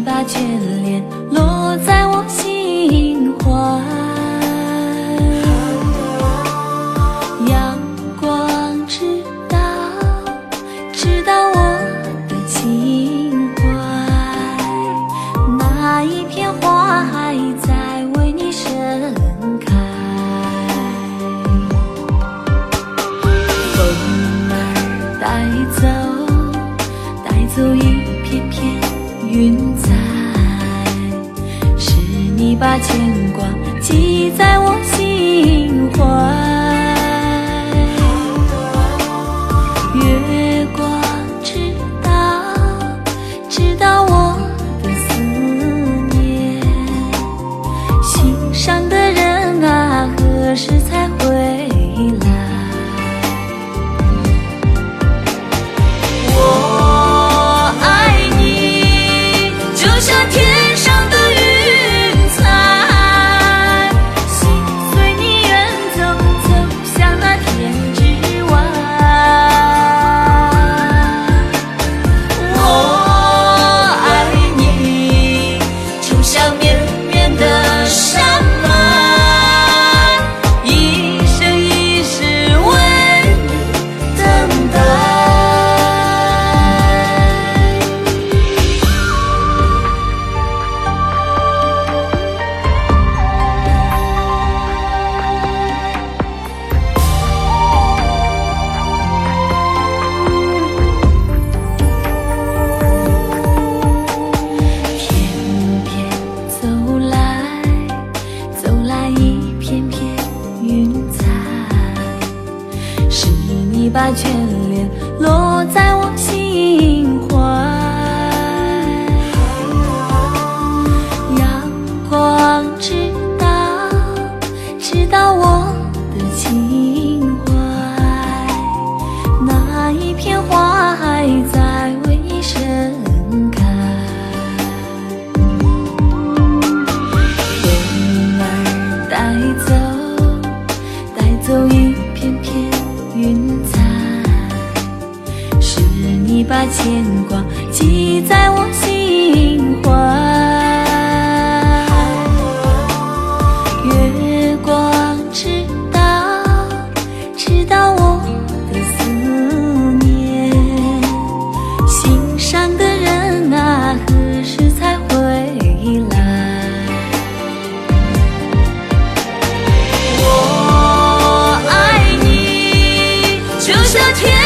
把眷恋落在我心怀。把牵挂记在我心怀。月光知道，知道我的思念，心上的。把眷恋落在牵挂记在我心怀。月光知道，知道我的思念。心上的人啊，何时才回来？我爱你，就像天。